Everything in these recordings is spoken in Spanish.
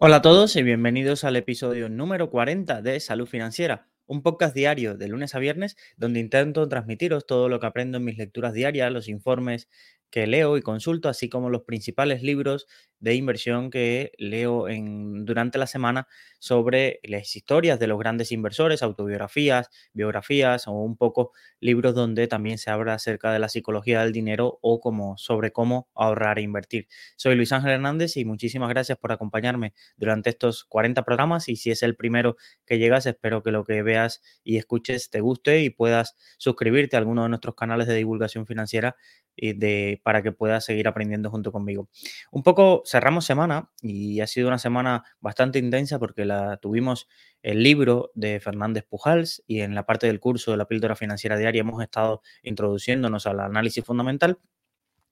Hola a todos y bienvenidos al episodio número 40 de Salud Financiera, un podcast diario de lunes a viernes donde intento transmitiros todo lo que aprendo en mis lecturas diarias, los informes que leo y consulto, así como los principales libros de inversión que leo en, durante la semana sobre las historias de los grandes inversores, autobiografías, biografías o un poco libros donde también se habla acerca de la psicología del dinero o como, sobre cómo ahorrar e invertir. Soy Luis Ángel Hernández y muchísimas gracias por acompañarme durante estos 40 programas y si es el primero que llegas, espero que lo que veas y escuches te guste y puedas suscribirte a alguno de nuestros canales de divulgación financiera de, para que puedas seguir aprendiendo junto conmigo. Un poco cerramos semana y ha sido una semana bastante intensa porque la tuvimos el libro de Fernández Pujals y en la parte del curso de la píldora financiera diaria hemos estado introduciéndonos al análisis fundamental.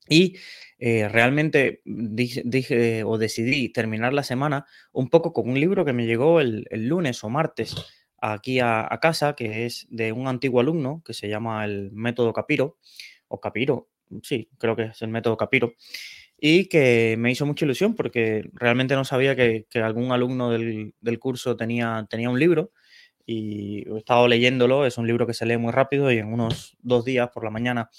Y eh, realmente dije, o decidí terminar la semana un poco con un libro que me llegó el, lunes o martes aquí a, casa, que es de un antiguo alumno que se llama el método Capiro, o Capiro, sí, creo que es el método Capiro, y que me hizo mucha ilusión porque realmente no sabía que, algún alumno del, del, curso tenía, tenía un libro y he estado leyéndolo, es un libro que se lee muy rápido y en unos dos días por la mañana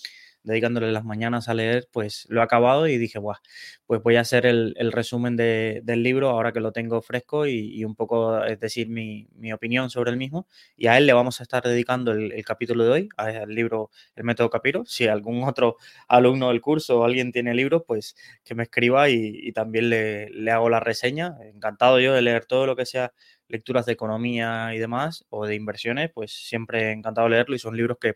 dedicándole las mañanas a leer, pues lo he acabado y dije, Buah, pues voy a hacer el, resumen del libro ahora que lo tengo fresco y, un poco, es decir, mi, opinión sobre el mismo. Y a él le vamos a estar dedicando el, capítulo de hoy, al libro El método Capiro. Si algún otro alumno del curso o alguien tiene libros, pues que me escriba y, también le, le hago la reseña. Encantado yo de leer todo lo que sea lecturas de economía y demás, o de inversiones, pues siempre encantado de leerlo y son libros que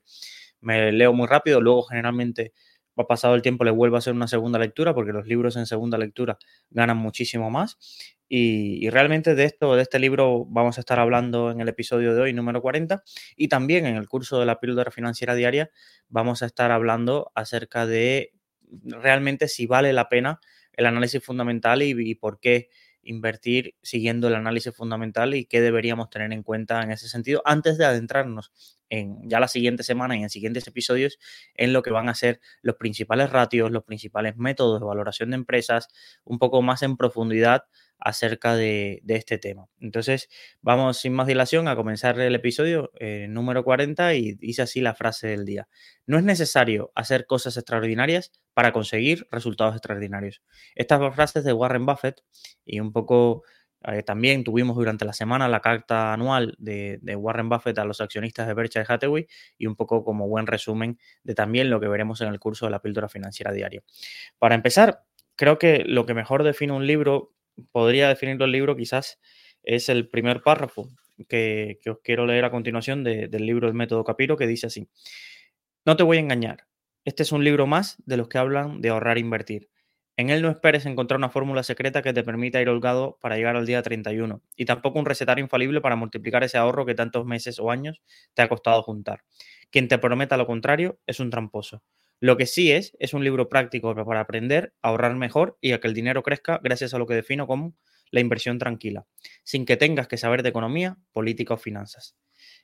me leo muy rápido, luego generalmente va pasado el tiempo le vuelvo a hacer una segunda lectura porque los libros en segunda lectura ganan muchísimo más. Y, realmente de esto, de este libro, vamos a estar hablando en el episodio de hoy, número 40, y también en el curso de la píldora financiera diaria vamos a estar hablando acerca de realmente si vale la pena el análisis fundamental y por qué invertir siguiendo el análisis fundamental y qué deberíamos tener en cuenta en ese sentido antes de adentrarnos en ya la siguiente semana y en siguientes episodios en lo que van a ser los principales ratios, los principales métodos de valoración de empresas, un poco más en profundidad acerca de, este tema. Entonces, vamos sin más dilación a comenzar el episodio eh, número 40 y dice así la frase del día. No es necesario hacer cosas extraordinarias para conseguir resultados extraordinarios. Estas dos frases de Warren Buffett y un poco eh, también tuvimos durante la semana la carta anual de, de, Warren Buffett a los accionistas de Berkshire Hathaway y un poco como buen resumen de también lo que veremos en el curso de la píldora financiera diaria. Para empezar, creo que lo que mejor define un libro podría definirlo el libro quizás es el primer párrafo que, os quiero leer a continuación del libro El método Capiro, que dice así, no te voy a engañar, este es un libro más de los que hablan de ahorrar e invertir. En él no esperes encontrar una fórmula secreta que te permita ir holgado para llegar al día 31 y tampoco un recetario infalible para multiplicar ese ahorro que tantos meses o años te ha costado juntar. Quien te prometa lo contrario es un tramposo. Lo que sí es, es un libro práctico para aprender ahorrar mejor y a que el dinero crezca gracias a lo que defino como la inversión tranquila, sin que tengas que saber de economía, política o finanzas.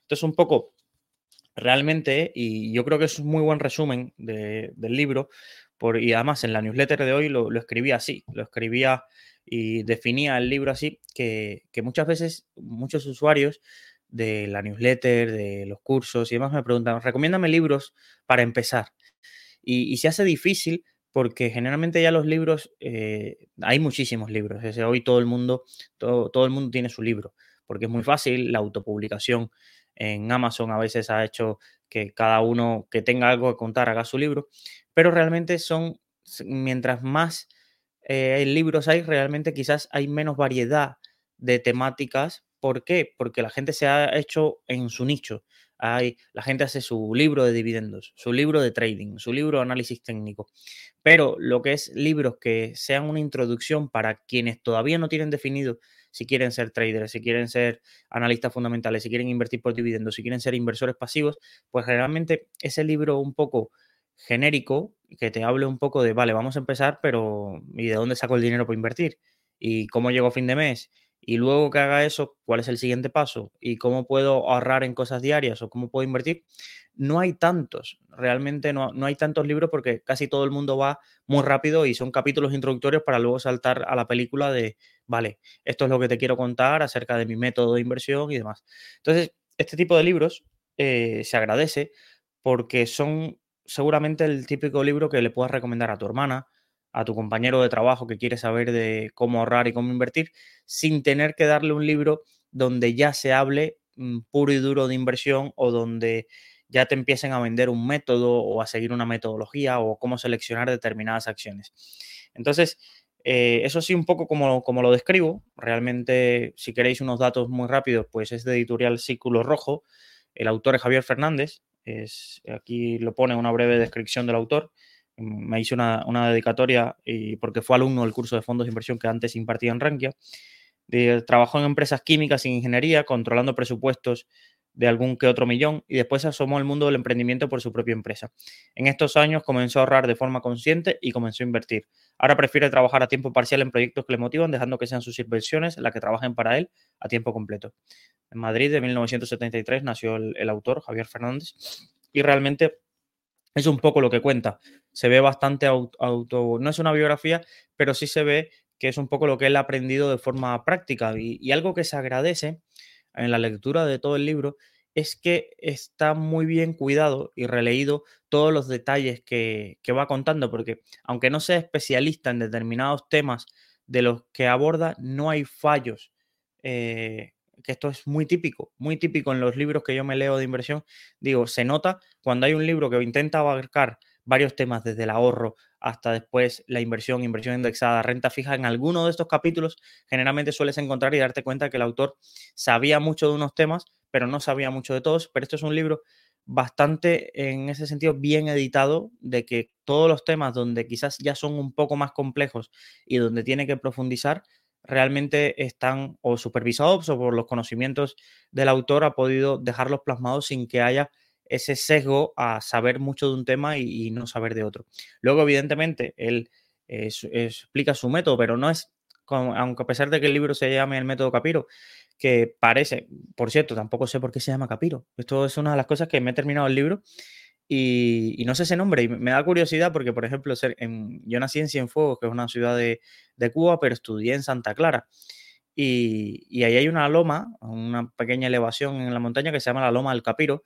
Entonces, un poco, realmente, y yo creo que es un muy buen resumen del libro, por, y además en la newsletter de hoy lo, escribía así, lo escribía y definía el libro así, que, que muchas veces muchos usuarios de la newsletter, de los cursos y demás me preguntan, recomiéndame libros para empezar. Y, se hace difícil porque generalmente ya los libros, eh, hay muchísimos libros. hoy todo el mundo, todo, todo el mundo tiene su libro, porque es muy fácil, la autopublicación en Amazon a veces ha hecho que cada uno que tenga algo que contar haga su libro, pero realmente son, mientras más eh, libros hay, realmente quizás hay menos variedad de temáticas. ¿Por qué? Porque la gente se ha hecho en su nicho la gente hace su libro de dividendos, su libro de trading, su libro de análisis técnico. Pero lo que es libros que sean una introducción para quienes todavía no tienen definido si quieren ser traders, si quieren ser analistas fundamentales, si quieren invertir por dividendos, si quieren ser inversores pasivos, pues generalmente ese libro un poco genérico que te hable un poco de, vale, vamos a empezar, pero ¿y de dónde saco el dinero para invertir? ¿Y cómo llego a fin de mes? Y luego que haga eso, ¿cuál es el siguiente paso? ¿Y cómo puedo ahorrar en cosas diarias o cómo puedo invertir? No hay tantos, realmente no, no hay tantos libros porque casi todo el mundo va muy rápido y son capítulos introductorios para luego saltar a la película de, vale, esto es lo que te quiero contar acerca de mi método de inversión y demás. Entonces, este tipo de libros eh, se agradece porque son seguramente el típico libro que le puedas recomendar a tu hermana, a tu compañero de trabajo que quiere saber de cómo ahorrar y cómo invertir, sin tener que darle un libro donde ya se hable mm, puro y duro de inversión o donde ya te empiecen a vender un método o a seguir una metodología o cómo seleccionar determinadas acciones. Entonces, eh, eso sí, un poco como, como lo describo. Realmente, si queréis unos datos muy rápidos, pues es de editorial Círculo Rojo. El autor es Javier Fernández. Es, aquí lo pone una breve descripción del autor. Me hice una, dedicatoria y porque fue alumno del curso de fondos de inversión que antes impartía en Rankia. trabajó en empresas químicas y ingeniería, controlando presupuestos de algún que otro millón y después asomó al mundo del emprendimiento por su propia empresa. En estos años comenzó a ahorrar de forma consciente y comenzó a invertir. Ahora prefiere trabajar a tiempo parcial en proyectos que le motivan, dejando que sean sus inversiones las que trabajen para él a tiempo completo. En Madrid, de 1973, nació el, autor, Javier Fernández, y realmente es un poco lo que cuenta. Se ve bastante auto, no es una biografía, pero sí se ve que es un poco lo que él ha aprendido de forma práctica y algo que se agradece en la lectura de todo el libro es que está muy bien cuidado y releído todos los detalles que, va contando, porque aunque no sea especialista en determinados temas de los que aborda, no hay fallos. Eh, que esto es muy típico, muy típico en los libros que yo me leo de inversión. Digo, se nota cuando hay un libro que intenta abarcar varios temas, desde el ahorro hasta después la inversión, inversión indexada, renta fija. En alguno de estos capítulos generalmente sueles encontrar y darte cuenta que el autor sabía mucho de unos temas, pero no sabía mucho de todos. Pero esto es un libro bastante, en ese sentido, bien editado, de que todos los temas donde quizás ya son un poco más complejos y donde tiene que profundizar, realmente están o supervisados o por los conocimientos del autor ha podido dejarlos plasmados sin que haya ese sesgo a saber mucho de un tema y, no saber de otro. Luego, evidentemente, él explica su método, pero no es, aunque a pesar de que el libro se llame el método Capiro, que parece, por cierto, tampoco sé por qué se llama Capiro. Esto es una de las cosas que me he terminado el libro y, no sé ese nombre. Y me da curiosidad porque, por ejemplo, yo nací en Cienfuegos, que es una ciudad de, Cuba, pero estudié en Santa Clara. Y, y, ahí hay una loma, una pequeña elevación en la montaña que se llama la Loma del Capiro,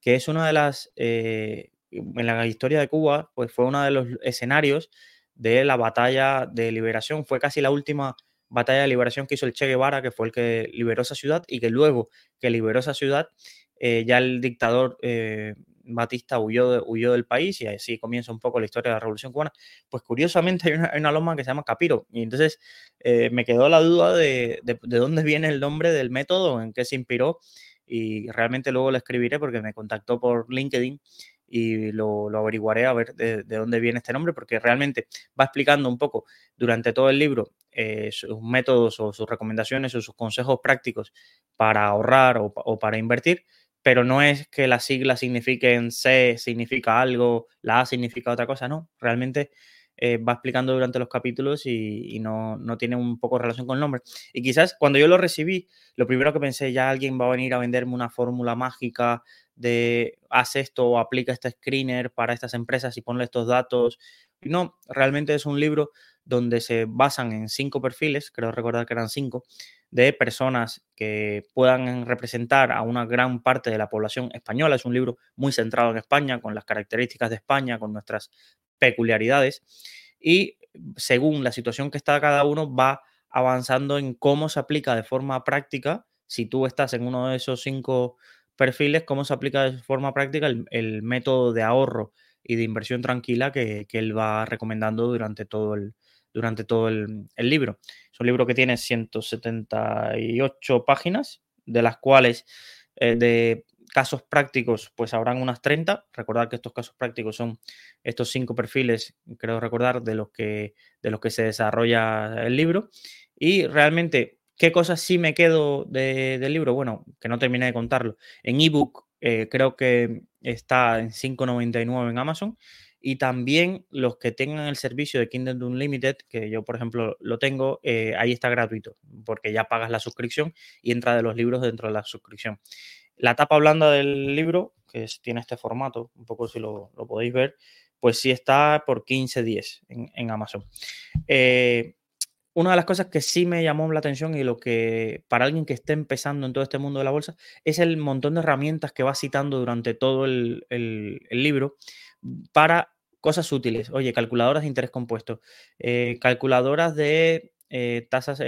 que es una de las, eh, en la historia de Cuba, pues fue uno de los escenarios de la batalla de liberación. Fue casi la última batalla de liberación que hizo el Che Guevara, que fue el que liberó esa ciudad y que luego que liberó esa ciudad, eh, ya el dictador eh, Batista huyó, huyó del país y así comienza un poco la historia de la Revolución Cubana. Pues curiosamente hay una, loma que se llama Capiro y entonces me quedó la duda de, de, de, dónde viene el nombre del método, en qué se inspiró y realmente luego lo escribiré porque me contactó por LinkedIn y lo, averiguaré a ver de, dónde viene este nombre, porque realmente va explicando un poco durante todo el libro eh, sus métodos o sus recomendaciones o sus consejos prácticos para ahorrar o, o, para invertir, pero no es que las siglas signifiquen C significa algo, la A significa otra cosa, no, realmente eh, va explicando durante los capítulos y, no, tiene un poco relación con el nombre. Y quizás cuando yo lo recibí, lo primero que pensé, ya alguien va a venir a venderme una fórmula mágica de haz esto o aplica este screener para estas empresas y ponle estos datos. Y no, realmente es un libro donde se basan en cinco perfiles, creo recordar que eran cinco, de personas que puedan representar a una gran parte de la población española. Es un libro muy centrado en España, con las características de España, con nuestras peculiaridades y según la situación que está cada uno va avanzando en cómo se aplica de forma práctica, si tú estás en uno de esos cinco perfiles, cómo se aplica de forma práctica el, método de ahorro y de inversión tranquila que, él va recomendando durante todo el, durante todo el, el, libro. Es un libro que tiene 178 páginas, de las cuales eh, de casos prácticos, pues habrán unas 30. Recordar que estos casos prácticos son estos cinco perfiles, creo recordar, de los que, de los que se desarrolla el libro. Y realmente, ¿qué cosas sí me quedo del libro? Bueno, que no terminé de contarlo. En ebook eh, creo que está en 5.99 en Amazon y también los que tengan el servicio de Kindle Unlimited, que yo por ejemplo lo tengo, eh, ahí está gratuito, porque ya pagas la suscripción y entra de los libros dentro de la suscripción. La tapa blanda del libro, que tiene este formato, un poco si lo, podéis ver, pues sí está por 15.10 en, Amazon. Eh, una de las cosas que sí me llamó la atención y lo que para alguien que esté empezando en todo este mundo de la bolsa es el montón de herramientas que va citando durante todo el, libro para cosas útiles. Oye, calculadoras de interés compuesto, eh, calculadoras de eh, tasas,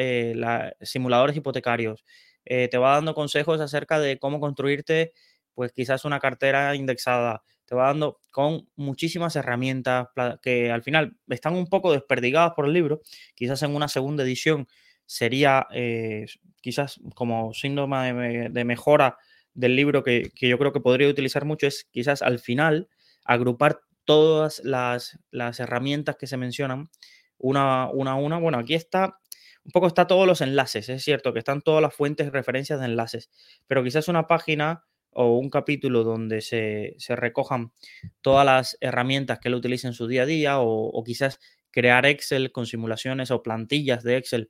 simuladores hipotecarios. Te va dando consejos acerca de cómo construirte, pues quizás una cartera indexada, te va dando con muchísimas herramientas que al final están un poco desperdigadas por el libro. Quizás en una segunda edición sería eh, quizás como síndrome de, mejora del libro que, yo creo que podría utilizar mucho es quizás al final agrupar todas las, herramientas que se mencionan una a una. Bueno, aquí está, un poco está todos los enlaces, es cierto que están todas las fuentes, referencias de enlaces, pero quizás una página o un capítulo donde se, recojan todas las herramientas que él utiliza en su día a día o, quizás crear Excel con simulaciones o plantillas de Excel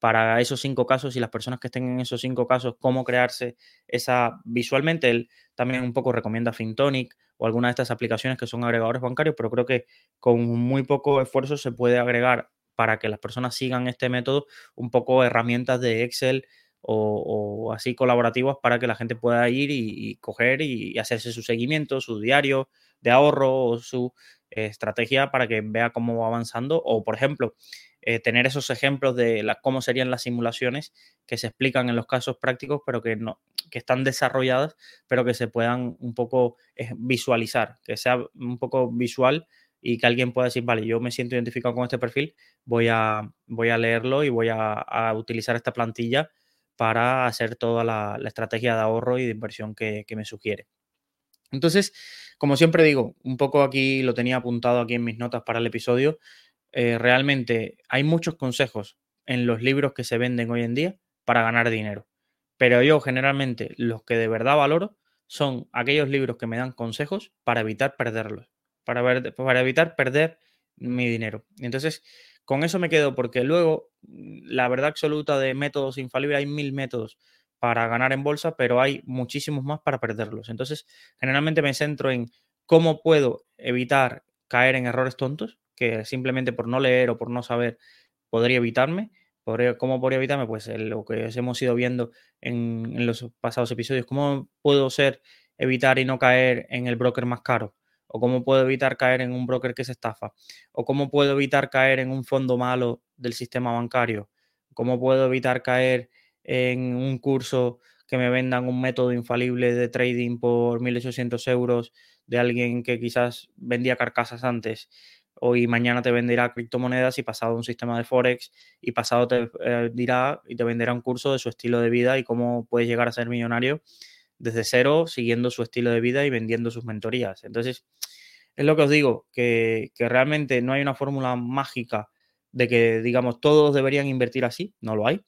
para esos cinco casos y las personas que estén en esos cinco casos, cómo crearse esa visualmente. Él también un poco recomienda Fintonic o alguna de estas aplicaciones que son agregadores bancarios, pero creo que con muy poco esfuerzo se puede agregar para que las personas sigan este método un poco herramientas de Excel o, así colaborativas para que la gente pueda ir y, coger y, hacerse su seguimiento, su diario de ahorro o su estrategia para que vea cómo va avanzando. O, por ejemplo, eh, tener esos ejemplos de cómo serían las simulaciones que se explican en los casos prácticos, pero que no que están desarrolladas, pero que se puedan un poco eh, visualizar, que sea un poco visual y que alguien pueda decir, vale, yo me siento identificado con este perfil, voy a, voy a leerlo y voy a utilizar esta plantilla para hacer toda la, estrategia de ahorro y de inversión que, me sugiere. Entonces, como siempre digo, un poco aquí lo tenía apuntado aquí en mis notas para el episodio, eh, realmente hay muchos consejos en los libros que se venden hoy en día para ganar dinero. Pero yo generalmente los que de verdad valoro son aquellos libros que me dan consejos para evitar perderlos, para, para evitar perder mi dinero. Entonces, con eso me quedo porque luego mm, la verdad absoluta de métodos infalibles, hay mil métodos para ganar en bolsa, pero hay muchísimos más para perderlos. Entonces, generalmente me centro en cómo puedo evitar caer en errores tontos, que simplemente por no leer o por no saber podría evitarme. ¿Cómo podría evitarme? Pues lo que hemos ido viendo en, en los pasados episodios. ¿Cómo puedo ser, evitar y no caer en el broker más caro? O cómo puedo evitar caer en un broker que se estafa, o cómo puedo evitar caer en un fondo malo del sistema bancario, cómo puedo evitar caer en un curso que me vendan un método infalible de trading por 1.800 euros de alguien que quizás vendía carcasas antes hoy mañana te venderá criptomonedas y pasado un sistema de forex y pasado te eh, dirá y te venderá un curso de su estilo de vida y cómo puedes llegar a ser millonario desde cero, siguiendo su estilo de vida y vendiendo sus mentorías. Entonces, es lo que os digo, que, realmente no hay una fórmula mágica de que, digamos, todos deberían invertir así, no lo hay.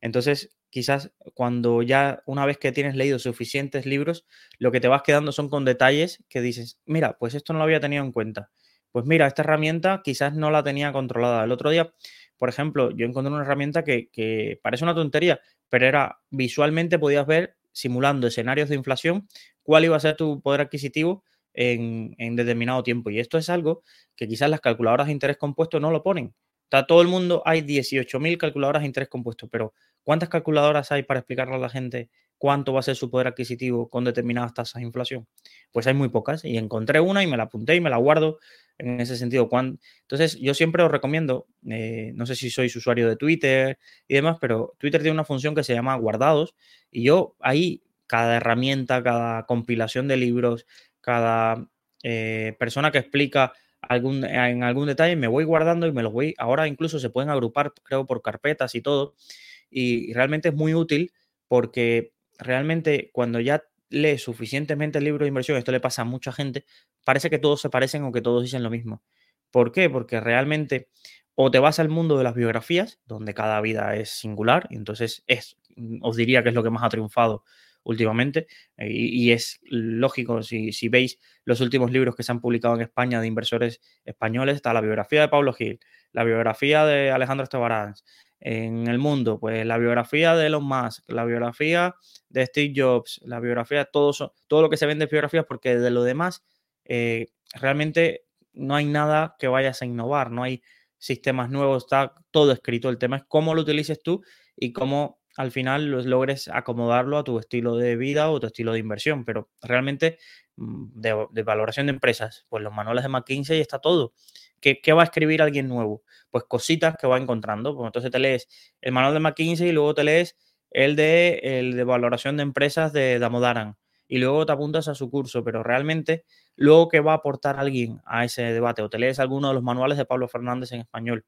Entonces, quizás cuando ya una vez que tienes leído suficientes libros, lo que te vas quedando son con detalles que dices, mira, pues esto no lo había tenido en cuenta. Pues mira, esta herramienta quizás no la tenía controlada. El otro día, por ejemplo, yo encontré una herramienta que, que parece una tontería, pero era visualmente podías ver simulando escenarios de inflación, cuál iba a ser tu poder adquisitivo en, determinado tiempo. Y esto es algo que quizás las calculadoras de interés compuesto no lo ponen. Está todo el mundo, hay 18.000 calculadoras de interés compuesto, pero ¿cuántas calculadoras hay para explicarle a la gente cuánto va a ser su poder adquisitivo con determinadas tasas de inflación? Pues hay muy pocas y encontré una y me la apunté y me la guardo en ese sentido. Entonces, yo siempre os recomiendo, eh, no sé si sois usuario de Twitter y demás, pero Twitter tiene una función que se llama guardados y yo ahí, cada herramienta, cada compilación de libros, cada eh, persona que explica algún, en algún detalle, me voy guardando y me los voy, ahora incluso se pueden agrupar, creo, por carpetas y todo, y realmente es muy útil porque realmente cuando ya lee suficientemente el libro de inversión, esto le pasa a mucha gente, parece que todos se parecen o que todos dicen lo mismo. ¿Por qué? Porque realmente o te vas al mundo de las biografías, donde cada vida es singular, y entonces es, os diría que es lo que más ha triunfado últimamente eh, y, es lógico, si, si, veis los últimos libros que se han publicado en España de inversores españoles, está la biografía de Pablo Gil, la biografía de Alejandro Estebarán, en el mundo, pues la biografía de Elon Musk, la biografía de Steve Jobs, la biografía, todo, todo lo que se vende es biografías, porque de lo demás eh, realmente no hay nada que vayas a innovar, no hay sistemas nuevos, está todo escrito. El tema es cómo lo utilices tú y cómo al final logres acomodarlo a tu estilo de vida o tu estilo de inversión. Pero realmente mm, de, valoración de empresas, pues los manuales de McKinsey está todo. ¿Qué, va a escribir alguien nuevo? Pues cositas que va encontrando. Pues entonces te lees el manual de McKinsey y luego te lees el de, el de valoración de empresas de Damodaran y luego te apuntas a su curso, pero realmente luego que va a aportar alguien a ese debate o te lees alguno de los manuales de Pablo Fernández en español.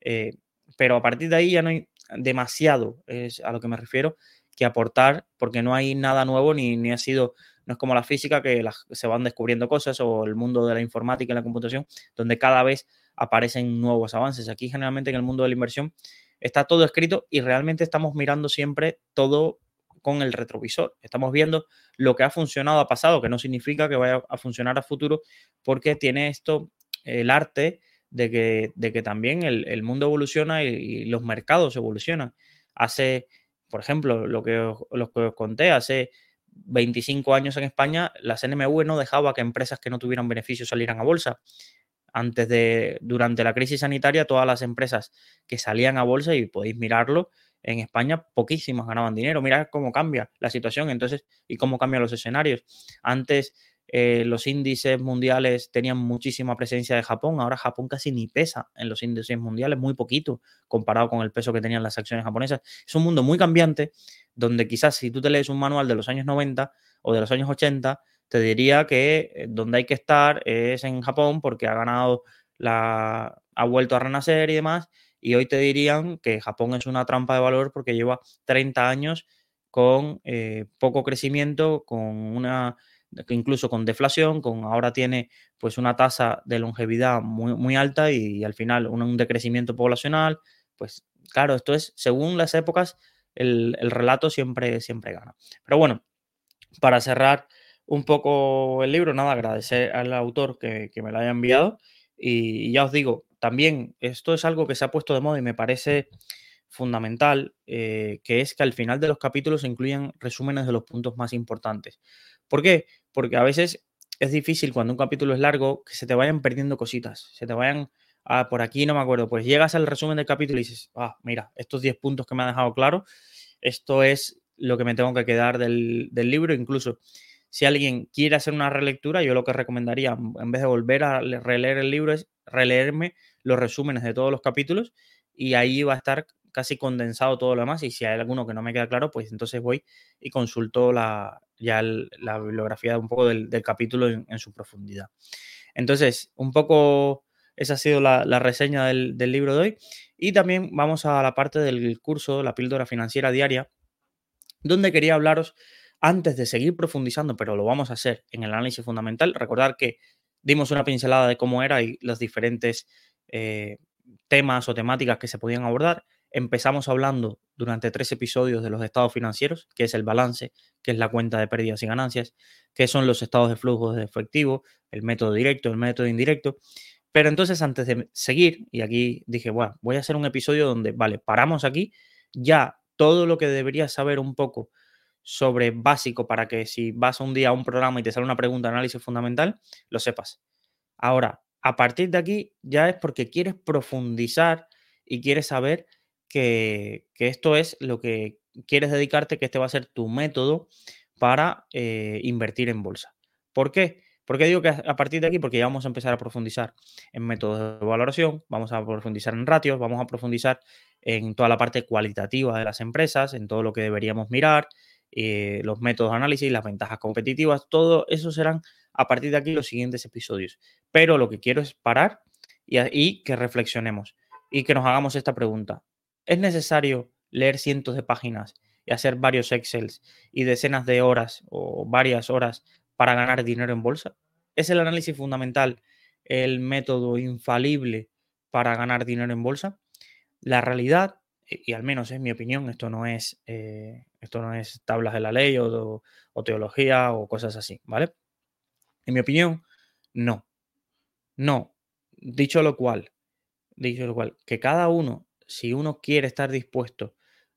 Eh, pero a partir de ahí ya no hay demasiado, es a lo que me refiero, que aportar porque no hay nada nuevo ni, ni ha sido, no es como la física que se van descubriendo cosas o el mundo de la informática y la computación, donde cada vez aparecen nuevos avances. Aquí generalmente en el mundo de la inversión está todo escrito y realmente estamos mirando siempre todo con el retrovisor. Estamos viendo lo que ha funcionado a pasado, que no significa que vaya a funcionar a futuro, porque tiene esto el arte de que, de que también el, mundo evoluciona y, los mercados evolucionan. Hace, por ejemplo, lo que, lo que os conté, hace 25 años en España, la CNMV no dejaba que empresas que no tuvieran beneficios salieran a bolsa. Antes de, durante la crisis sanitaria, todas las empresas que salían a bolsa, y podéis mirarlo, en España poquísimas ganaban dinero. Mira cómo cambia la situación entonces y cómo cambian los escenarios. Antes eh, los índices mundiales tenían muchísima presencia de Japón, ahora Japón casi ni pesa en los índices mundiales, muy poquito comparado con el peso que tenían las acciones japonesas. Es un mundo muy cambiante donde quizás si tú te lees un manual de los años 90 o de los años 80, te diría que eh, donde hay que estar es en Japón porque ha ganado la ha vuelto a renacer y demás y hoy te dirían que Japón es una trampa de valor porque lleva 30 años con eh, poco crecimiento, con una incluso con deflación, con ahora tiene pues una tasa de longevidad muy, muy alta y, al final un, decrecimiento poblacional, pues claro, esto es según las épocas, el, relato siempre, siempre gana. Pero bueno, para cerrar un poco el libro, nada, agradecer al autor que, que me lo haya enviado y ya os digo, también esto es algo que se ha puesto de moda y me parece fundamental, eh, que es que al final de los capítulos se incluyan resúmenes de los puntos más importantes. ¿Por qué? Porque a veces es difícil cuando un capítulo es largo que se te vayan perdiendo cositas, se te vayan, ah, por aquí no me acuerdo, pues llegas al resumen del capítulo y dices, ah, mira, estos 10 puntos que me ha dejado claro, esto es lo que me tengo que quedar del, del libro, incluso si alguien quiere hacer una relectura, yo lo que recomendaría, en vez de volver a releer el libro, es releerme los resúmenes de todos los capítulos y ahí va a estar casi condensado todo lo demás y si hay alguno que no me queda claro, pues entonces voy y consulto la, ya la bibliografía un poco del, capítulo en, su profundidad. Entonces, un poco esa ha sido la, reseña del, libro de hoy y también vamos a la parte del curso, la píldora financiera diaria, donde quería hablaros antes de seguir profundizando, pero lo vamos a hacer en el análisis fundamental, recordar que dimos una pincelada de cómo era y los diferentes eh, temas o temáticas que se podían abordar. Empezamos hablando durante tres episodios de los estados financieros, que es el balance, que es la cuenta de pérdidas y ganancias, que son los estados de flujo de efectivo, el método directo, el método indirecto. Pero entonces, antes de seguir, y aquí dije, bueno, voy a hacer un episodio donde, vale, paramos aquí, ya todo lo que deberías saber un poco sobre básico para que si vas un día a un programa y te sale una pregunta de análisis fundamental, lo sepas. Ahora, a partir de aquí ya es porque quieres profundizar y quieres saber que, esto es lo que quieres dedicarte, que este va a ser tu método para eh, invertir en bolsa. ¿Por qué? ¿Por qué digo que a partir de aquí? Porque ya vamos a empezar a profundizar en métodos de valoración, vamos a profundizar en ratios, vamos a profundizar en toda la parte cualitativa de las empresas, en todo lo que deberíamos mirar, eh, los métodos de análisis, las ventajas competitivas, todo eso serán a partir de aquí los siguientes episodios. Pero lo que quiero es parar y, que reflexionemos y que nos hagamos esta pregunta. ¿Es necesario leer cientos de páginas y hacer varios Excels y decenas de horas o varias horas para ganar dinero en bolsa? ¿Es el análisis fundamental el método infalible para ganar dinero en bolsa? La realidad y, al menos es mi opinión, esto no es, eh, esto no es tablas de la ley o, o teología o cosas así, ¿vale? En mi opinión, no. No. Dicho lo cual, dicho lo cual, que cada uno, si uno quiere estar dispuesto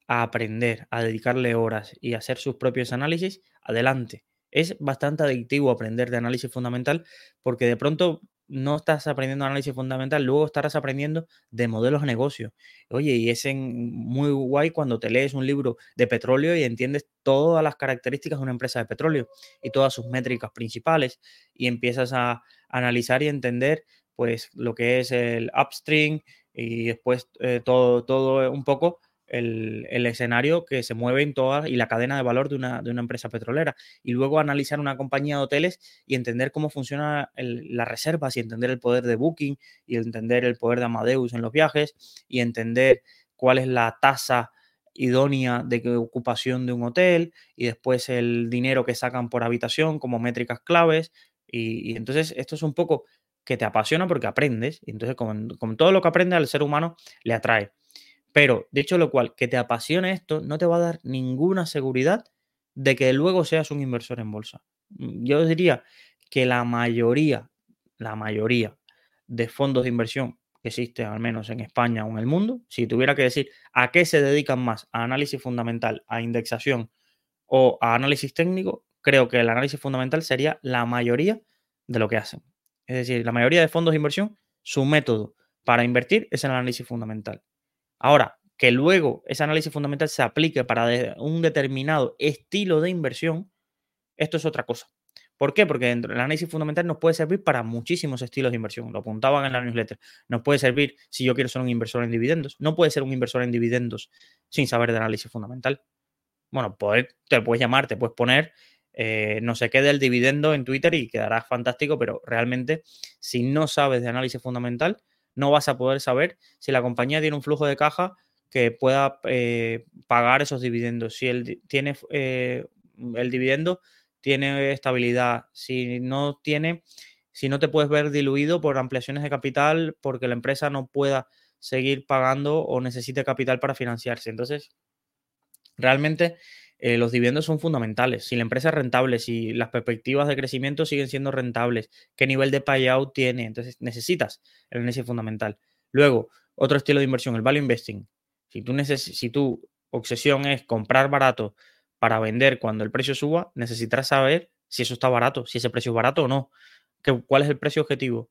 a aprender, a dedicarle horas y a hacer sus propios análisis, adelante. Es bastante adictivo aprender de análisis fundamental porque de pronto no estás aprendiendo análisis fundamental, luego estarás aprendiendo de modelos de negocio. Oye, y es muy guay cuando te lees un libro de petróleo y entiendes todas las características de una empresa de petróleo y todas sus métricas principales y empiezas a analizar y entender pues lo que es el upstream y después eh, todo, todo un poco el, escenario que se mueve en toda y la cadena de valor de una, empresa petrolera. Y luego analizar una compañía de hoteles y entender cómo funciona las reservas y entender el poder de Booking y entender el poder de Amadeus en los viajes y entender cuál es la tasa idónea de ocupación de un hotel y después el dinero que sacan por habitación como métricas claves. Y, entonces esto es un poco que te apasiona porque aprendes. Y entonces con, todo lo que aprende al ser humano le atrae. Pero, dicho lo cual, que te apasione esto no te va a dar ninguna seguridad de que luego seas un inversor en bolsa. Mm, yo diría que la mayoría, la mayoría de fondos de inversión que existen, al menos en España o en el mundo, si tuviera que decir a qué se dedican más, a análisis fundamental, a indexación o a análisis técnico, creo que el análisis fundamental sería la mayoría de lo que hacen. Es decir, la mayoría de fondos de inversión, su método para invertir es el análisis fundamental. Ahora, que luego ese análisis fundamental se aplique para un determinado estilo de inversión, esto es otra cosa. ¿Por qué? Porque dentro del análisis fundamental nos puede servir para muchísimos estilos de inversión. Lo apuntaban en la newsletter. Nos puede servir si yo quiero ser un inversor en dividendos. No puede ser un inversor en dividendos sin saber de análisis fundamental. Bueno, te puedes llamar, te puedes poner eh, no sé qué del dividendo en Twitter y quedará fantástico, pero realmente si no sabes de análisis fundamental, no vas a poder saber si la compañía tiene un flujo de caja que pueda eh, pagar esos dividendos. Si él tiene eh, el dividendo tiene estabilidad, si no tiene, si no te puedes ver diluido por ampliaciones de capital porque la empresa no pueda seguir pagando o necesite capital para financiarse. Entonces, realmente eh, los dividendos son fundamentales. Si la empresa es rentable, si las perspectivas de crecimiento siguen siendo rentables, qué nivel de payout tiene, entonces necesitas el análisis fundamental. Luego, otro estilo de inversión, el value investing. Si tú, si tu obsesión es comprar barato para vender cuando el precio suba, necesitarás saber si eso está barato, si ese precio es barato o no. ¿Cuál es el precio objetivo?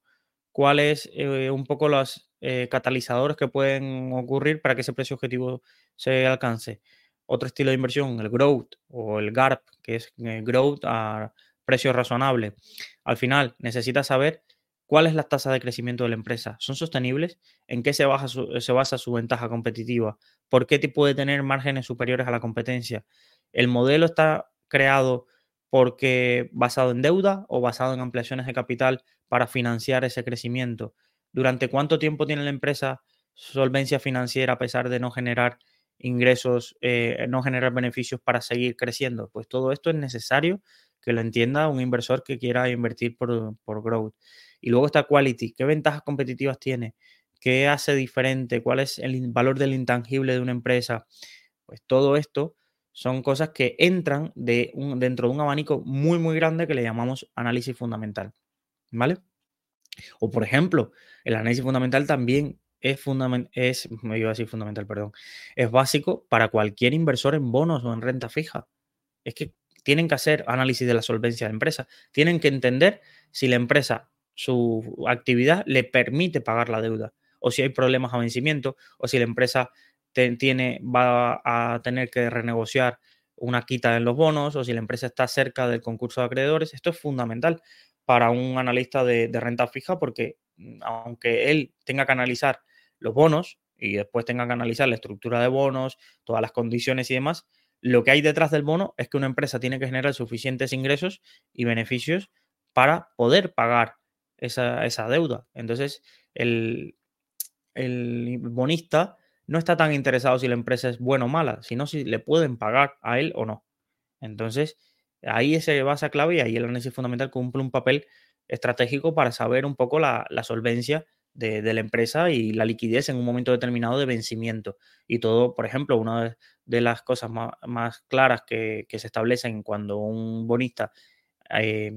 ¿Cuáles eh, un poco los eh, catalizadores que pueden ocurrir para que ese precio objetivo se alcance? Otro estilo de inversión, el growth o el GARP, que es eh, growth a precio razonable. Al final, necesitas saber cuál es la tasa de crecimiento de la empresa. ¿Son sostenibles? ¿En qué se, basa su, ventaja competitiva? ¿Por qué puede tener márgenes superiores a la competencia? ¿El modelo está creado porque basado en deuda o basado en ampliaciones de capital para financiar ese crecimiento? ¿Durante cuánto tiempo tiene la empresa solvencia financiera a pesar de no generar ingresos, eh, no generar beneficios para seguir creciendo. Pues todo esto es necesario que lo entienda un inversor que quiera invertir por, growth. Y luego está quality, ¿qué ventajas competitivas tiene? ¿Qué hace diferente? ¿Cuál es el valor del intangible de una empresa? Pues todo esto son cosas que entran de un, dentro de un abanico muy, muy grande que le llamamos análisis fundamental. ¿Vale? O por ejemplo, el análisis fundamental también es, fundamental, es, me iba a decir fundamental, perdón, es básico para cualquier inversor en bonos o en renta fija. Es que tienen que hacer análisis de la solvencia de la empresa, tienen que entender si la empresa, su actividad le permite pagar la deuda, o si hay problemas a vencimiento, o si la empresa tiene, va a tener que renegociar una quita en los bonos, o si la empresa está cerca del concurso de acreedores. Esto es fundamental para un analista de, renta fija porque mm, aunque él tenga que analizar los bonos y después tengan que analizar la estructura de bonos, todas las condiciones y demás, lo que hay detrás del bono es que una empresa tiene que generar suficientes ingresos y beneficios para poder pagar esa, deuda. Entonces, el, el, bonista no está tan interesado si la empresa es buena o mala, sino si le pueden pagar a él o no. Entonces, ahí se basa clave y ahí el análisis fundamental cumple un papel estratégico para saber un poco la, la solvencia de, la empresa y la liquidez en un momento determinado de vencimiento. Y todo, por ejemplo, una de, las cosas más, claras que, se establecen cuando un bonista eh,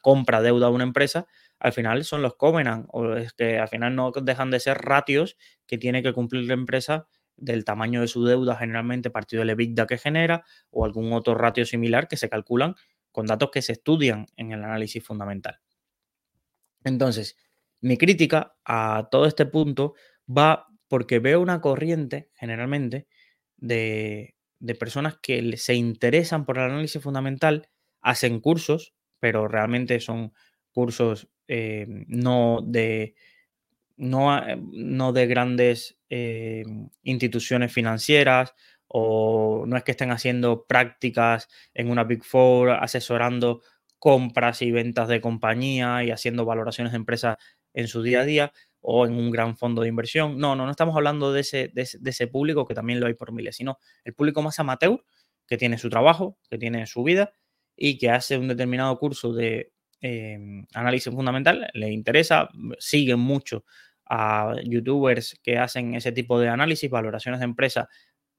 compra deuda a una empresa, al final son los covenant, o es que al final no dejan de ser ratios que tiene que cumplir la empresa del tamaño de su deuda, generalmente partido del EBITDA que genera, o algún otro ratio similar que se calculan con datos que se estudian en el análisis fundamental. Entonces, mi crítica a todo este punto va porque veo una corriente, generalmente, de, personas que se interesan por el análisis fundamental, hacen cursos, pero realmente son cursos eh, no de no, no, de grandes eh, instituciones financieras o no es que estén haciendo prácticas en una Big Four, asesorando compras y ventas de compañía y haciendo valoraciones de empresas en su día a día o en un gran fondo de inversión. No, no, no estamos hablando de ese, de ese, público que también lo hay por miles, sino el público más amateur que tiene su trabajo, que tiene su vida y que hace un determinado curso de em, análisis fundamental, le interesa, siguen mucho a youtubers que hacen ese tipo de análisis, valoraciones de empresas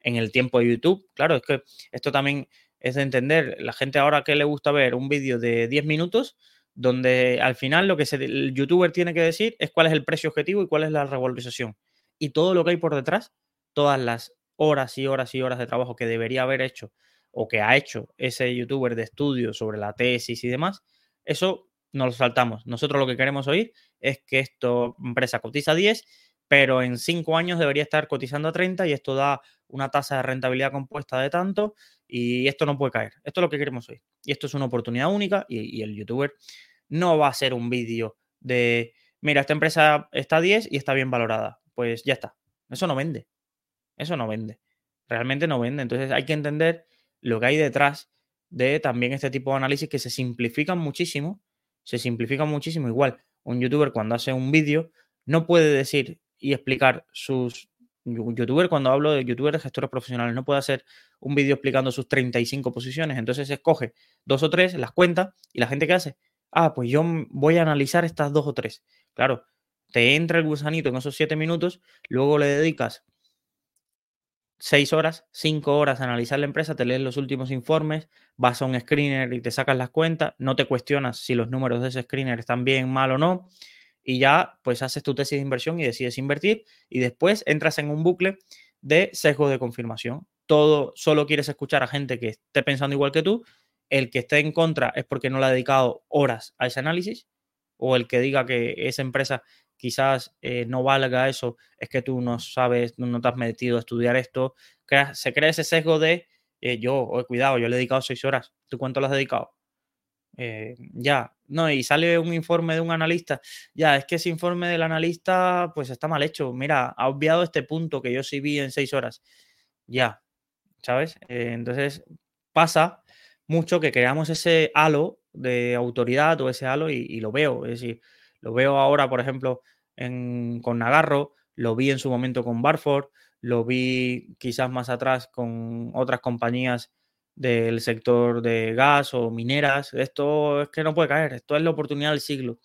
en el tiempo de YouTube. Claro, es que esto también es de entender, la gente ahora que le gusta ver un vídeo de 10 minutos, donde al final lo que el youtuber tiene que decir es cuál es el precio objetivo y cuál es la revalorización. Y todo lo que hay por detrás, todas las horas y horas y horas de trabajo que debería haber hecho o que ha hecho ese youtuber de estudio sobre la tesis y demás, eso nos lo saltamos. Nosotros lo que queremos oír es que esto empresa cotiza 10, pero en 5 años debería estar cotizando a 30 y esto da una tasa de rentabilidad compuesta de tanto y esto no puede caer. Esto es lo que queremos hoy. Y esto es una oportunidad única y, el youtuber no va a hacer un vídeo de, mira, esta empresa está a 10 y está bien valorada. Pues ya está. Eso no vende. Eso no vende. Realmente no vende. Entonces hay que entender lo que hay detrás de también este tipo de análisis que se simplifican muchísimo. Se simplifican muchísimo. Igual, un youtuber cuando hace un vídeo no puede decir y explicar sus youtuber, cuando hablo de youtubers gestores profesionales, no puede hacer un vídeo explicando sus 35 posiciones. Entonces escoge dos o tres, las cuenta y la gente que hace, ah, pues yo voy a analizar estas dos o tres. Claro, te entra el gusanito en esos siete minutos, luego le dedicas seis horas, cinco horas a analizar la empresa, te lees los últimos informes, vas a un screener y te sacas las cuentas, no te cuestionas si los números de ese screener están bien, mal o no y ya pues haces tu tesis de inversión y decides invertir y después entras en un bucle de sesgo de confirmación. Todo solo quieres escuchar a gente que esté pensando igual que tú. El que esté en contra es porque no le ha dedicado horas a ese análisis o el que diga que esa empresa quizás eh, no valga eso, es que tú no sabes, no, te has metido a estudiar esto. se crea ese sesgo de eh, yo, oh, cuidado, yo le he dedicado seis horas. ¿Tú cuánto le has dedicado? Eh, ya, no, y sale un informe de un analista, ya, es que ese informe del analista pues está mal hecho, mira, ha obviado este punto que yo sí vi en seis horas, ya, ¿sabes? Eh, entonces pasa mucho que creamos ese halo de autoridad o ese halo y, lo veo, es decir, lo veo ahora, por ejemplo, con Nagarro, lo vi en su momento con Barford, lo vi quizás más atrás con otras compañías del sector de gas o mineras. Esto es que no puede caer, esto es la oportunidad del siglo.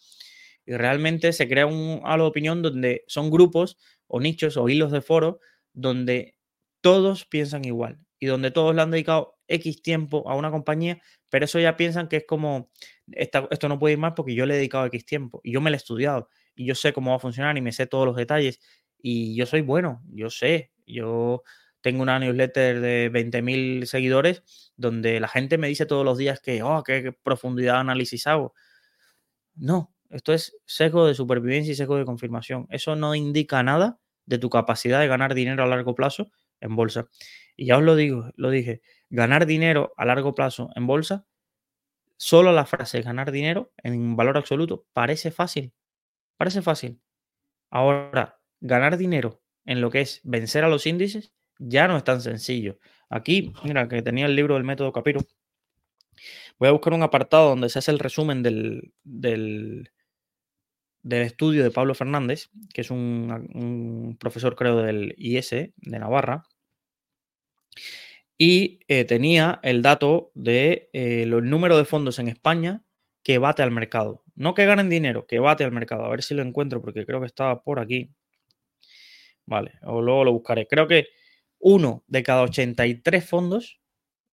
Y realmente se crea un halo de opinión donde son grupos o nichos o hilos de foro donde todos piensan igual y donde todos le han dedicado X tiempo a una compañía, pero eso ya piensan que es como, esto no puede ir más porque yo le he dedicado X tiempo y yo me lo he estudiado y yo sé cómo va a funcionar y me sé todos los detalles y yo soy bueno, yo sé, yo tengo una newsletter de 20.000 seguidores donde la gente me dice todos los días que, oh, qué profundidad de análisis hago. No, esto es sesgo de supervivencia y sesgo de confirmación. Eso no indica nada de tu capacidad de ganar dinero a largo plazo en bolsa. Y ya os lo digo, lo dije, ganar dinero a largo plazo en bolsa, solo la frase ganar dinero en valor absoluto parece fácil. Parece fácil. Ahora, ganar dinero en lo que es vencer a los índices ya no es tan sencillo. Aquí, mira, que tenía el libro del método Capiro. Voy a buscar un apartado donde se hace el resumen del, del, estudio de Pablo Fernández, que es un, profesor, creo, del IS de Navarra. Y eh, tenía el dato de eh, los números de fondos en España que bate al mercado. no que ganen dinero, que bate al mercado. A ver si lo encuentro porque creo que estaba por aquí. Vale, o luego lo buscaré. Creo que uno de cada 83 fondos,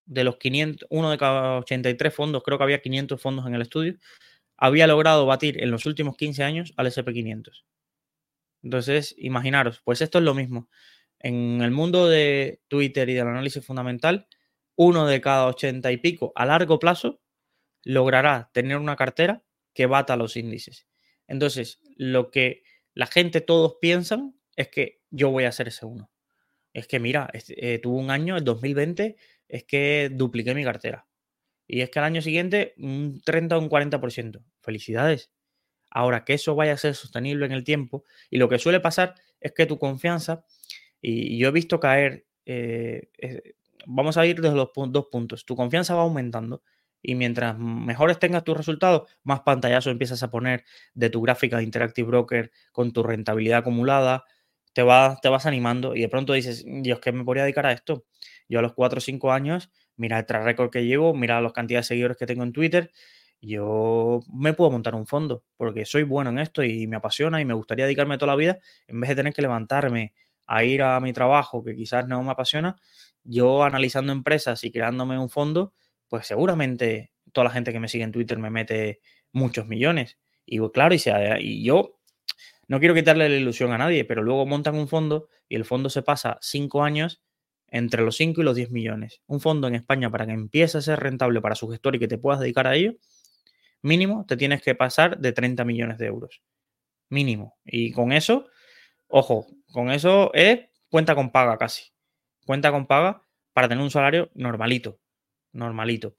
de los 500, uno de cada 83 fondos, creo que había 500 fondos en el estudio, había logrado batir en los últimos 15 años al SP500. Entonces, imaginaros, pues esto es lo mismo. En el mundo de Twitter y del análisis fundamental, uno de cada 80 y pico a largo plazo logrará tener una cartera que bata los índices. Entonces, lo que la gente todos piensan es que yo voy a ser ese uno. Es que mira, eh, tuve un año, el 2020, es que dupliqué mi cartera. Y es que al año siguiente un 30 o un 40%. Felicidades. Ahora, que eso vaya a ser sostenible en el tiempo. Y lo que suele pasar es que tu confianza, y, yo he visto caer, eh, eh, vamos a ir desde los dos puntos. Tu confianza va aumentando y mientras mejores tengas tus resultados, más pantallazos empiezas a poner de tu gráfica de Interactive Broker con tu rentabilidad acumulada, te, vas, te vas animando y de pronto dices, Dios, ¿qué me podría dedicar a esto? Yo a los 4 o 5 años, mira el track que llevo, mira las cantidades de seguidores que tengo en Twitter, yo me puedo montar un fondo porque soy bueno en esto y me apasiona y me gustaría dedicarme toda la vida en vez de tener que levantarme a ir a mi trabajo que quizás no me apasiona, yo analizando empresas y creándome un fondo, pues seguramente toda la gente que me sigue en Twitter me mete muchos millones. Y claro, y, y yo no quiero quitarle la ilusión a nadie, pero luego montan un fondo y el fondo se pasa cinco años entre los 5 y los 10 millones. Un fondo en España para que empiece a ser rentable para su gestor y que te puedas dedicar a ello, mínimo te tienes que pasar de 30 millones de euros. Mínimo. Y con eso, ojo, con eso es cuenta con paga casi. Cuenta con paga para tener un salario normalito. Normalito.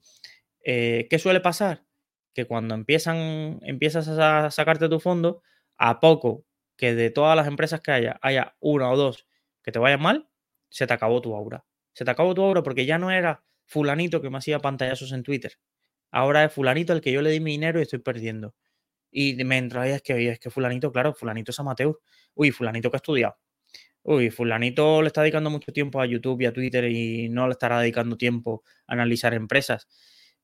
Eh, ¿Qué suele pasar? Que cuando empiezan, empiezas a sacarte tu fondo, a poco que de todas las empresas que haya, haya una o dos que te vayan mal, se te acabó tu aura. Se te acabó tu aura porque ya no era fulanito que me hacía pantallazos en Twitter. Ahora es fulanito el que yo le di mi dinero y estoy perdiendo. Y me entra, es que, es que fulanito, claro, fulanito es amateur. Uy, fulanito que ha estudiado. Uy, fulanito le está dedicando mucho tiempo a YouTube y a Twitter y no le estará dedicando tiempo a analizar empresas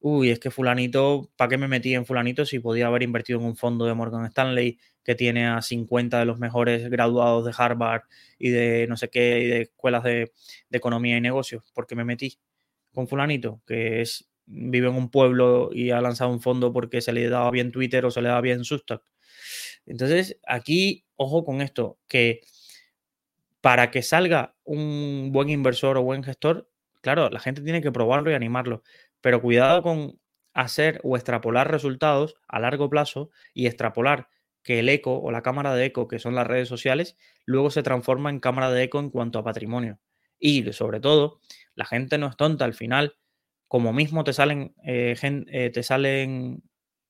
uy, es que fulanito, ¿para qué me metí en fulanito si podía haber invertido en un fondo de Morgan Stanley que tiene a 50 de los mejores graduados de Harvard y de no sé qué, y de escuelas de, economía y negocios? ¿Por qué me metí con fulanito, que es vive en un pueblo y ha lanzado un fondo porque se le daba bien Twitter o se le daba bien Substack. Entonces, aquí, ojo con esto, que para que salga un buen inversor o buen gestor, claro, la gente tiene que probarlo y animarlo. Pero cuidado con hacer o extrapolar resultados a largo plazo y extrapolar que el eco o la cámara de eco, que son las redes sociales, luego se transforma en cámara de eco en cuanto a patrimonio. Y sobre todo, la gente no es tonta. Al final, como mismo te salen, eh, eh, te salen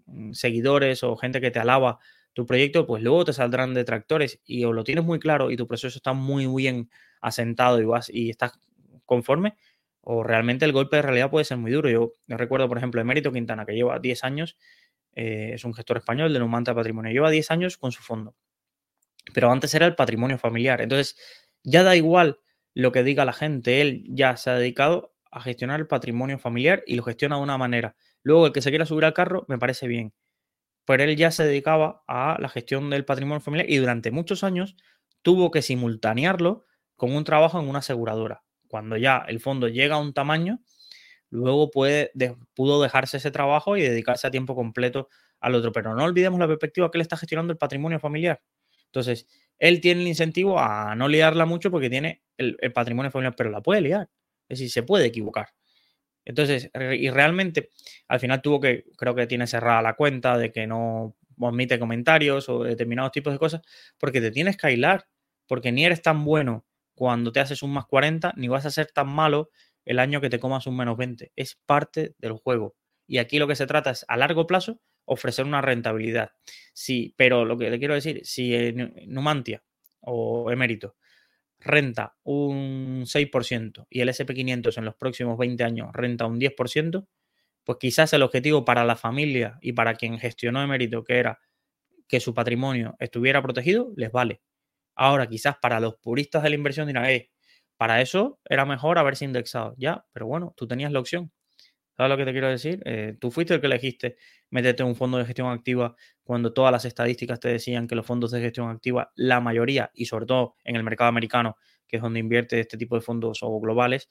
mm, seguidores o gente que te alaba tu proyecto, pues luego te saldrán detractores y o lo tienes muy claro y tu proceso está muy bien asentado y, vas, y estás conforme, o realmente el golpe de realidad puede ser muy duro. Yo, recuerdo, por ejemplo, Emérito Quintana, que lleva 10 años, eh, es un gestor español de Numanta Patrimonio, lleva 10 años con su fondo. Pero antes era el patrimonio familiar. Entonces, ya da igual lo que diga la gente, él ya se ha dedicado a gestionar el patrimonio familiar y lo gestiona de una manera. Luego, el que se quiera subir al carro, me parece bien. Pero él ya se dedicaba a la gestión del patrimonio familiar y durante muchos años tuvo que simultanearlo con un trabajo en una aseguradora cuando ya el fondo llega a un tamaño, luego puede, pudo dejarse ese trabajo y dedicarse a tiempo completo al otro. Pero no olvidemos la perspectiva que él está gestionando el patrimonio familiar. Entonces, él tiene el incentivo a no liarla mucho porque tiene el, patrimonio familiar, pero la puede liar. Es decir, se puede equivocar. Entonces, y realmente al final tuvo que, creo que tiene cerrada la cuenta de que no omite comentarios o determinados tipos de cosas, porque te tienes que aislar, porque ni eres tan bueno cuando te haces un más 40, ni vas a ser tan malo el año que te comas un menos 20. Es parte del juego. Y aquí lo que se trata es a largo plazo ofrecer una rentabilidad. Sí, pero lo que le quiero decir, si Numantia o Emérito renta un 6% y el SP500 en los próximos 20 años renta un 10%, pues quizás el objetivo para la familia y para quien gestionó Emérito, que era que su patrimonio estuviera protegido, les vale. Ahora, quizás para los puristas de la inversión dirán, eh, para eso era mejor haberse indexado. Ya, pero bueno, tú tenías la opción. ¿Sabes lo que te quiero decir? Eh, tú fuiste el que elegiste meterte en un fondo de gestión activa cuando todas las estadísticas te decían que los fondos de gestión activa, la mayoría, y sobre todo en el mercado americano, que es donde invierte este tipo de fondos o globales,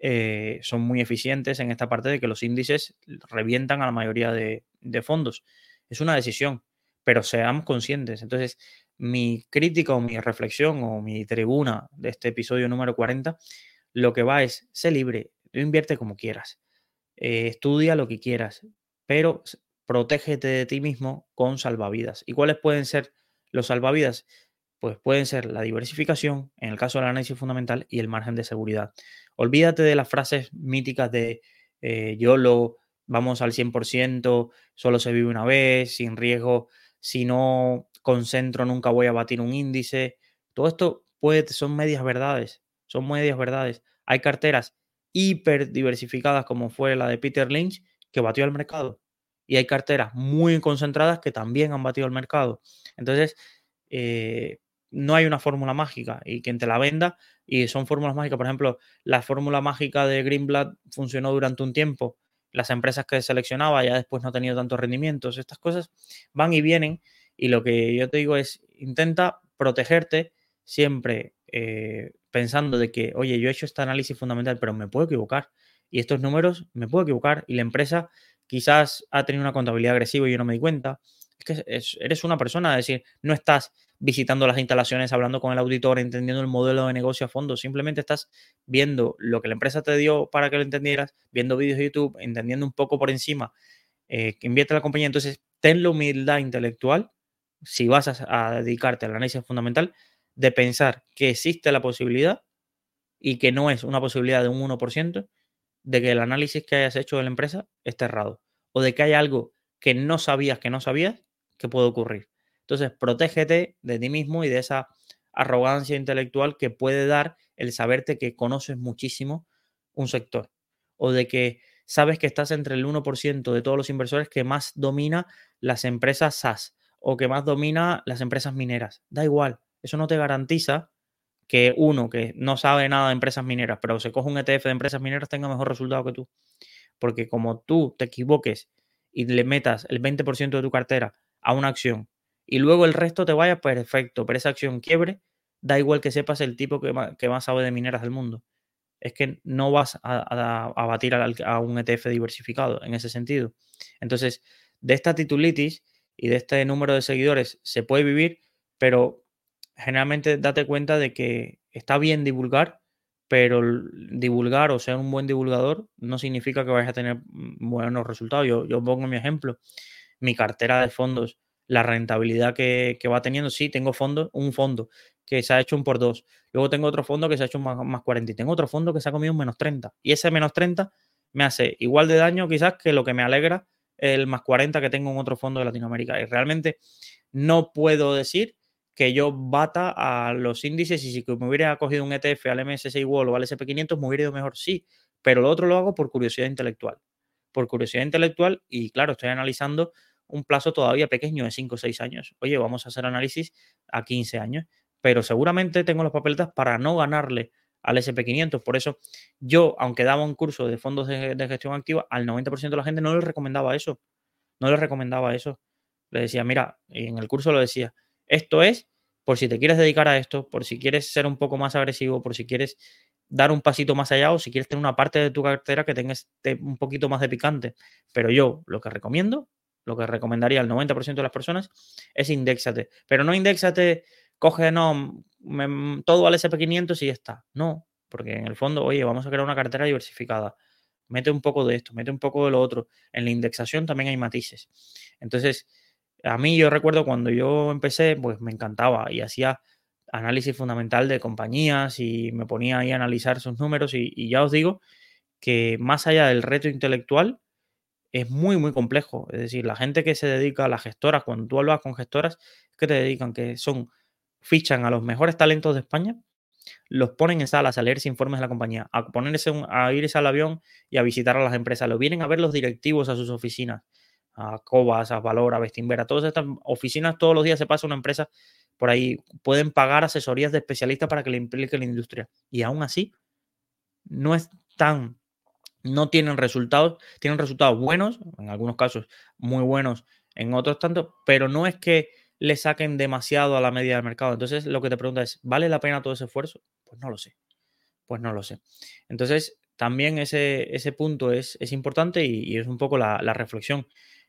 eh, son muy eficientes en esta parte de que los índices revientan a la mayoría de, de fondos. Es una decisión, pero seamos conscientes. Entonces, mi crítica o mi reflexión o mi tribuna de este episodio número 40, lo que va es, sé libre, tú invierte como quieras eh, estudia lo que quieras, pero protégete de ti mismo con salvavidas. ¿Y cuáles pueden ser los salvavidas? Pues pueden ser la diversificación, en el caso del análisis fundamental, y el margen de seguridad. Olvídate de las frases míticas de eh, YOLO, vamos al 100%, solo se vive una vez, sin riesgo, si no concentro nunca voy a batir un índice. Todo esto son medias verdades, son medias verdades. Hay carteras hiper diversificadas como fue la de Peter Lynch, que batió al mercado. Y hay carteras muy concentradas que también han batido al mercado. Entonces, eh, no hay una fórmula mágica y quien te la venda, y son fórmulas mágicas, por ejemplo, la fórmula mágica de Greenblatt funcionó durante un tiempo, las empresas que seleccionaba ya después no han tenido tantos rendimientos, estas cosas van y vienen y lo que yo te digo es, intenta protegerte siempre eh, pensando de que, oye, yo he hecho este análisis fundamental, pero me puedo equivocar. Y estos números me puedo equivocar. Y la empresa quizás ha tenido una contabilidad agresiva y yo no me di cuenta. Es que eres una persona, es decir, no estás visitando las instalaciones, hablando con el auditor, entendiendo el modelo de negocio a fondo. Simplemente estás viendo lo que la empresa te dio para que lo entendieras, viendo vídeos de YouTube, entendiendo un poco por encima eh, que invierte la compañía. Entonces, ten la humildad intelectual si vas a dedicarte al análisis fundamental de pensar que existe la posibilidad y que no es una posibilidad de un 1% de que el análisis que hayas hecho de la empresa esté errado o de que hay algo que no sabías que no sabías que puede ocurrir. Entonces, protégete de ti mismo y de esa arrogancia intelectual que puede dar el saberte que conoces muchísimo un sector o de que sabes que estás entre el 1% de todos los inversores que más domina las empresas SaaS o que más domina las empresas mineras. Da igual, eso no te garantiza que uno que no sabe nada de empresas mineras, pero se coge un ETF de empresas mineras, tenga mejor resultado que tú. Porque como tú te equivoques y le metas el 20% de tu cartera a una acción y luego el resto te vaya perfecto, pero esa acción quiebre, da igual que sepas el tipo que más, sabe de mineras del mundo. Es que no vas a, batir a un ETF diversificado en ese sentido. Entonces, de esta titulitis y de este número de seguidores se puede vivir, pero generalmente date cuenta de que está bien divulgar, pero divulgar o ser un buen divulgador no significa que vayas a tener mm, buenos resultados. Yo, yo pongo mi ejemplo, mi cartera de fondos, la rentabilidad que, va teniendo, sí, tengo fondos, un fondo que se ha hecho un por dos, luego tengo otro fondo que se ha hecho un más, más 40 y tengo otro fondo que se ha comido un menos 30 y ese menos 30 me hace igual de daño quizás que lo que me alegra el más 40 que tengo en otro fondo de Latinoamérica. Y realmente no puedo decir que yo bata a los índices y si me hubiera cogido un ETF al MSCI World o al SP500 me hubiera ido mejor, sí, pero lo otro lo hago por curiosidad intelectual. Por curiosidad intelectual y claro, estoy analizando un plazo todavía pequeño de 5 o 6 años. Oye, vamos a hacer análisis a 15 años, pero seguramente tengo los papeletas para no ganarle al SP500. Por eso yo, aunque daba un curso de fondos de, gestión activa, al 90% de la gente no le recomendaba eso. No le recomendaba eso. Le decía, mira, en el curso lo decía, esto es por si te quieres dedicar a esto, por si quieres ser un poco más agresivo, por si quieres dar un pasito más allá o si quieres tener una parte de tu cartera que tenga un poquito más de picante. Pero yo lo que recomiendo, lo que recomendaría al 90% de las personas es indexate. Pero no indexate, coge no, todo al SP500 y ya está. No, porque en el fondo, oye, vamos a crear una cartera diversificada. Mete un poco de esto, mete un poco de lo otro. En la indexación también hay matices. Entonces, a mí yo recuerdo cuando yo empecé, pues me encantaba y hacía análisis fundamental de compañías y me ponía ahí a analizar sus números y, ya os digo que más allá del reto intelectual es muy, muy complejo. Es decir, la gente que se dedica a las gestoras, cuando tú hablas con gestoras, que te dedican, que son, fichan a los mejores talentos de España, los ponen en salas a leerse informes de la compañía, a ponerse a irse al avión y a visitar a las empresas, lo vienen a ver los directivos a sus oficinas a Cobas, a Valor, a Bestinvera, todas estas oficinas todos los días se pasa una empresa por ahí, pueden pagar asesorías de especialistas para que le implique la industria. Y aún así, no es tan no tienen resultados, tienen resultados buenos, en algunos casos muy buenos, en otros tanto, pero no es que le saquen demasiado a la media del mercado. Entonces, lo que te pregunta es, ¿vale la pena todo ese esfuerzo? Pues no lo sé. Pues no lo sé. Entonces, también ese, ese punto es, es importante y, es un poco la, reflexión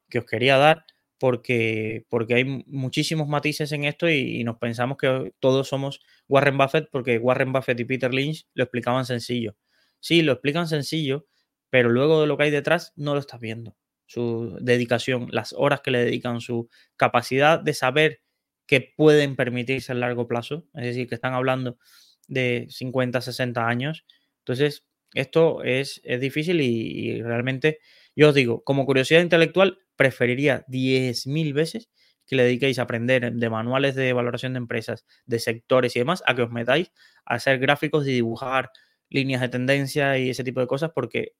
que os quería dar porque, porque hay muchísimos matices en esto y, nos pensamos que todos somos Warren Buffett porque Warren Buffett y Peter Lynch lo explicaban sencillo. Sí, lo explican sencillo, pero luego de lo que hay detrás no lo estás viendo. Su dedicación, las horas que le dedican, su capacidad de saber que pueden permitirse a largo plazo, es decir, que están hablando de 50, 60 años. Entonces, esto es, es difícil y, realmente, yo os digo, como curiosidad intelectual, preferiría 10.000 veces que le dediquéis a aprender de manuales de valoración de empresas, de sectores y demás, a que os metáis a hacer gráficos y dibujar líneas de tendencia y ese tipo de cosas, porque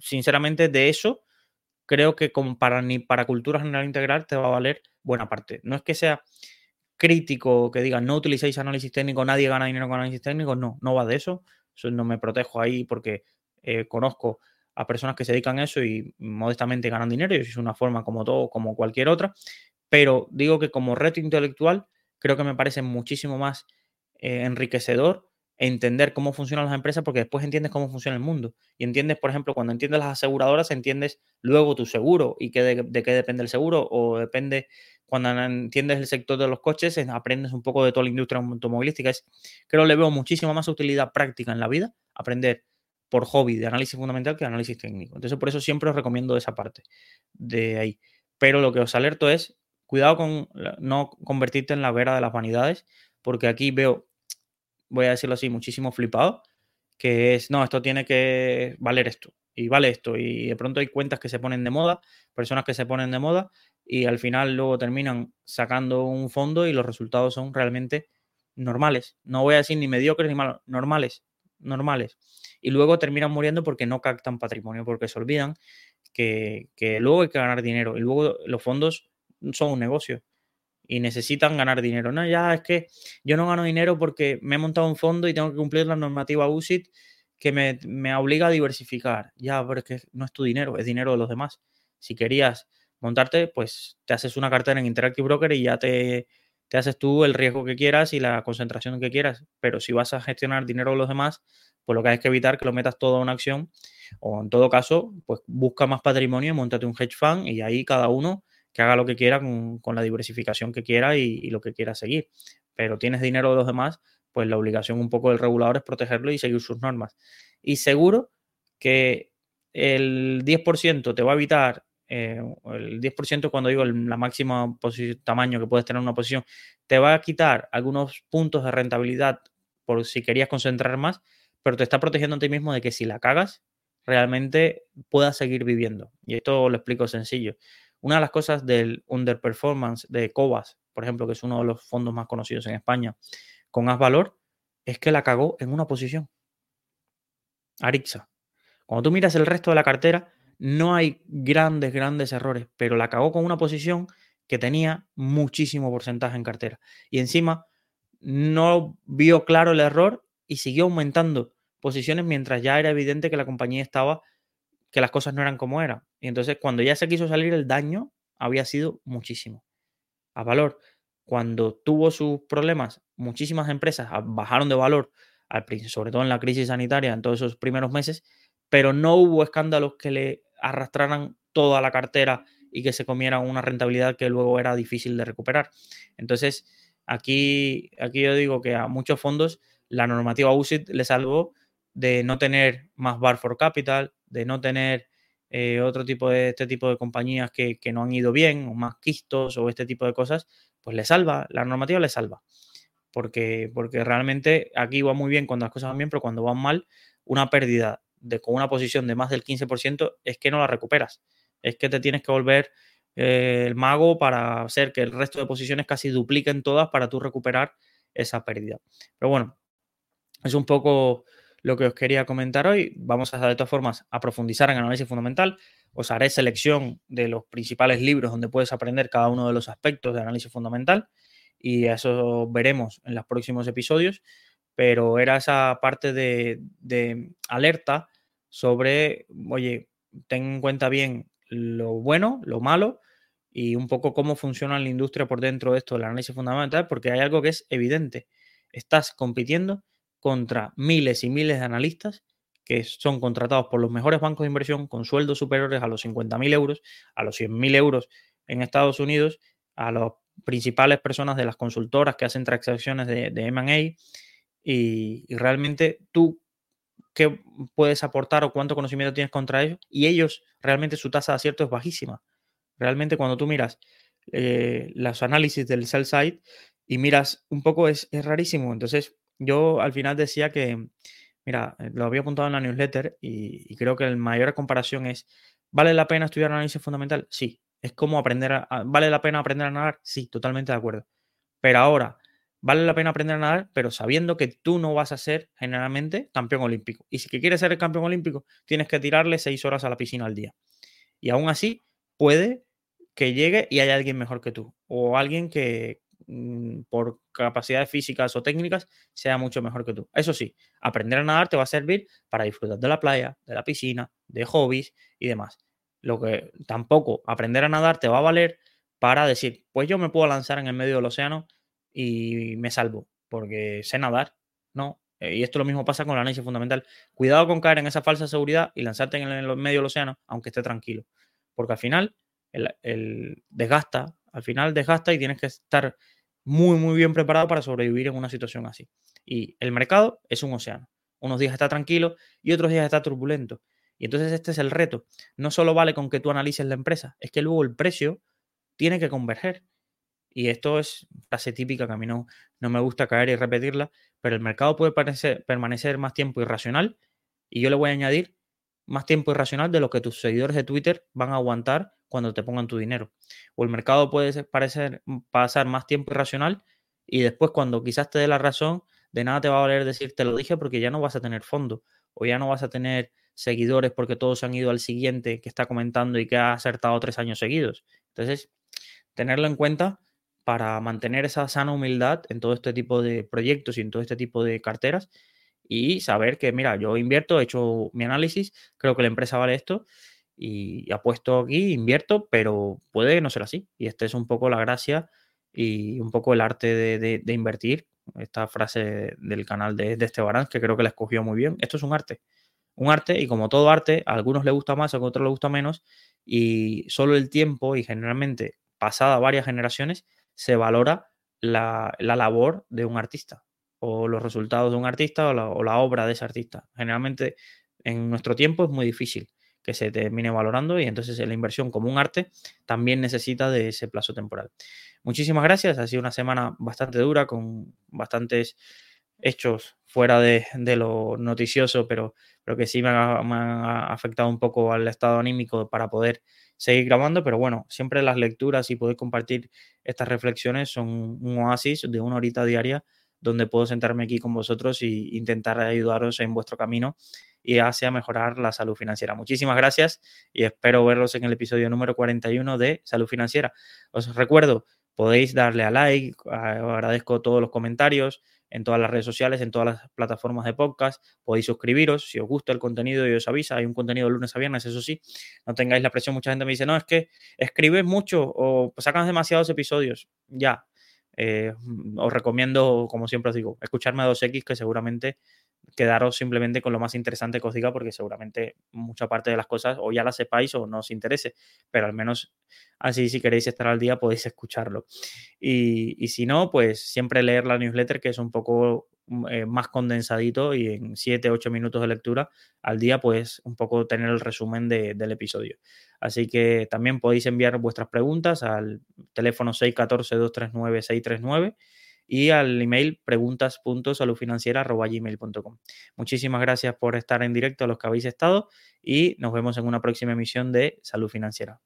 sinceramente de eso creo que como para, ni para cultura general integral te va a valer buena parte. No es que sea crítico que diga no utilicéis análisis técnico, nadie gana dinero con análisis técnico, no, no va de eso no me protejo ahí porque eh, conozco a personas que se dedican a eso y modestamente ganan dinero y es una forma como todo, como cualquier otra. Pero digo que como reto intelectual creo que me parece muchísimo más eh, enriquecedor entender cómo funcionan las empresas porque después entiendes cómo funciona el mundo. Y entiendes, por ejemplo, cuando entiendes las aseguradoras, entiendes luego tu seguro y de, qué depende el seguro o depende cuando entiendes el sector de los coches, aprendes un poco de toda la industria automovilística. Es, creo le veo muchísima más utilidad práctica en la vida, aprender por hobby de análisis fundamental que análisis técnico. Entonces, por eso siempre os recomiendo esa parte de ahí. Pero lo que os alerto es, cuidado con no convertirte en la vera de las vanidades, porque aquí veo, voy a decirlo así, muchísimo flipado, que es, no, esto tiene que valer esto, y vale esto, y de pronto hay cuentas que se ponen de moda, personas que se ponen de moda, y al final luego terminan sacando un fondo y los resultados son realmente normales. No voy a decir ni mediocres ni malos, normales, normales. Y luego terminan muriendo porque no captan patrimonio, porque se olvidan que, luego hay que ganar dinero. Y luego los fondos son un negocio y necesitan ganar dinero. No, ya es que yo no gano dinero porque me he montado un fondo y tengo que cumplir la normativa USIT que me, me obliga a diversificar. Ya, pero es que no es tu dinero, es dinero de los demás. Si querías montarte, pues te haces una cartera en Interactive Broker y ya te, te haces tú el riesgo que quieras y la concentración que quieras. Pero si vas a gestionar dinero de los demás, pues lo que hay que evitar que lo metas todo a una acción. O en todo caso, pues busca más patrimonio, montate un hedge fund y ahí cada uno que haga lo que quiera con, la diversificación que quiera y, lo que quiera seguir. Pero tienes dinero de los demás, pues la obligación un poco del regulador es protegerlo y seguir sus normas. Y seguro que el 10% te va a evitar eh, el 10% cuando digo la máxima tamaño que puedes tener en una posición, te va a quitar algunos puntos de rentabilidad por si querías concentrar más, pero te está protegiendo a ti mismo de que si la cagas, realmente puedas seguir viviendo. Y esto lo explico sencillo. Una de las cosas del underperformance de Cobas, por ejemplo, que es uno de los fondos más conocidos en España, con Asvalor, es que la cagó en una posición. Arixa. Cuando tú miras el resto de la cartera, no hay grandes, grandes errores, pero la cagó con una posición que tenía muchísimo porcentaje en cartera. Y encima no vio claro el error y siguió aumentando posiciones mientras ya era evidente que la compañía estaba, que las cosas no eran como eran. Y entonces cuando ya se quiso salir el daño, había sido muchísimo. A valor, cuando tuvo sus problemas, muchísimas empresas bajaron de valor, sobre todo en la crisis sanitaria, en todos esos primeros meses, pero no hubo escándalos que le arrastraran toda la cartera y que se comieran una rentabilidad que luego era difícil de recuperar. Entonces, aquí, aquí yo digo que a muchos fondos la normativa USIT les salvó de no tener más bar for capital, de no tener eh, otro tipo de este tipo de compañías que, no han ido bien, o más quistos, o este tipo de cosas, pues le salva, la normativa le salva. Porque, porque realmente aquí va muy bien cuando las cosas van bien, pero cuando van mal, una pérdida de, con una posición de más del 15% es que no la recuperas. Es que te tienes que volver eh, el mago para hacer que el resto de posiciones casi dupliquen todas para tú recuperar esa pérdida. Pero bueno, es un poco lo que os quería comentar hoy. Vamos a, de todas formas, a profundizar en análisis fundamental. Os haré selección de los principales libros donde puedes aprender cada uno de los aspectos de análisis fundamental y eso veremos en los próximos episodios. Pero era esa parte de, de alerta sobre, oye, ten en cuenta bien lo bueno, lo malo y un poco cómo funciona la industria por dentro de esto del análisis fundamental, porque hay algo que es evidente. Estás compitiendo contra miles y miles de analistas que son contratados por los mejores bancos de inversión con sueldos superiores a los 50.000 euros, a los 100.000 euros en Estados Unidos, a las principales personas de las consultoras que hacen transacciones de, MA y, realmente tú qué puedes aportar o cuánto conocimiento tienes contra ellos y ellos realmente su tasa de acierto es bajísima. Realmente cuando tú miras eh, los análisis del sell side y miras un poco es rarísimo. Entonces yo al final decía que Mira, eh, lo había apuntado en la newsletter y, creo que la mayor comparación es, ¿vale la pena estudiar análisis fundamental? Sí. ¿Es como aprender a, ¿Vale la pena aprender a nadar? Sí, totalmente de acuerdo. Pero ahora, vale la pena aprender a nadar, pero sabiendo que tú no vas a ser generalmente campeón olímpico. Y si quieres ser el campeón olímpico, tienes que tirarle seis horas a la piscina al día. Y aún así, puede que llegue y haya alguien mejor que tú. O alguien que, por capacidades físicas o técnicas sea mucho mejor que tú. Eso sí, aprender a nadar te va a servir para disfrutar de la playa, de la piscina, de hobbies y demás. Lo que tampoco aprender a nadar te va a valer para decir, pues yo me puedo lanzar en el medio del océano y me salvo, porque sé nadar. No. Eh, y esto lo mismo pasa con la análisis fundamental. Cuidado con caer en esa falsa seguridad y lanzarte en el medio del océano, aunque esté tranquilo. Porque al final, el, el desgasta, al final desgasta y tienes que estar muy, muy bien preparado para sobrevivir en una situación así. Y el mercado es un océano. Unos días está tranquilo y otros días está turbulento. Y entonces este es el reto. No solo vale con que tú analices la empresa, es que luego el precio tiene que converger. Y esto es frase típica que a mí no, no me gusta caer y repetirla, pero el mercado puede permanecer más tiempo irracional y yo le voy a añadir más tiempo irracional de lo que tus seguidores de Twitter van a aguantar cuando te pongan tu dinero. O el mercado puede parecer, pasar más tiempo irracional y después cuando quizás te dé la razón, de nada te va a valer decir te lo dije porque ya no vas a tener fondo o ya no vas a tener seguidores porque todos han ido al siguiente que está comentando y que ha acertado tres años seguidos. Entonces, tenerlo en cuenta para mantener esa sana humildad en todo este tipo de proyectos y en todo este tipo de carteras y saber que, mira, yo invierto, he hecho mi análisis, creo que la empresa vale esto y apuesto aquí, invierto, pero puede no ser así. Y esta es un poco la gracia y un poco el arte de, invertir. Esta frase del canal de, de Esteban, que creo que la escogió muy bien. Esto es un arte. Un arte, y como todo arte, a algunos les gusta más, a otros les gusta menos, y solo el tiempo, y generalmente pasada varias generaciones, se valora la, labor de un artista, o los resultados de un artista, o la obra de ese artista. Generalmente en nuestro tiempo es muy difícil que se termine valorando y entonces la inversión como un arte también necesita de ese plazo temporal. Muchísimas gracias, ha sido una semana bastante dura con bastantes hechos fuera de, lo noticioso, pero, pero que sí me, han afectado un poco al estado anímico para poder seguir grabando, pero bueno, siempre las lecturas y poder compartir estas reflexiones son un oasis de una horita diaria donde puedo sentarme aquí con vosotros e intentar ayudaros en vuestro camino y hacia mejorar la salud financiera. Muchísimas gracias y espero verlos en el episodio número 41 de Salud Financiera. Os recuerdo, podéis darle a like, agradezco todos los comentarios en todas las redes sociales, en todas las plataformas de podcast. Podéis suscribiros si os gusta el contenido y os avisa. Hay un contenido lunes a viernes, eso sí. No tengáis la presión. Mucha gente me dice, no, es que escribes mucho o sacan demasiados episodios. Ya. Eh, os recomiendo, como siempre os digo, escucharme a 2X que seguramente quedaros simplemente con lo más interesante que os diga, porque seguramente mucha parte de las cosas o ya las sepáis o no os interese, pero al menos así si queréis estar al día podéis escucharlo. Y, y si no, pues siempre leer la newsletter, que es un poco eh, más condensadito y en 7, 8 minutos de lectura al día, pues un poco tener el resumen del episodio. Así que también podéis enviar vuestras preguntas al teléfono 614-239-639 y al email preguntas.saludfinanciera.gmail.com. Muchísimas gracias por estar en directo a los que habéis estado y nos vemos en una próxima emisión de Salud Financiera.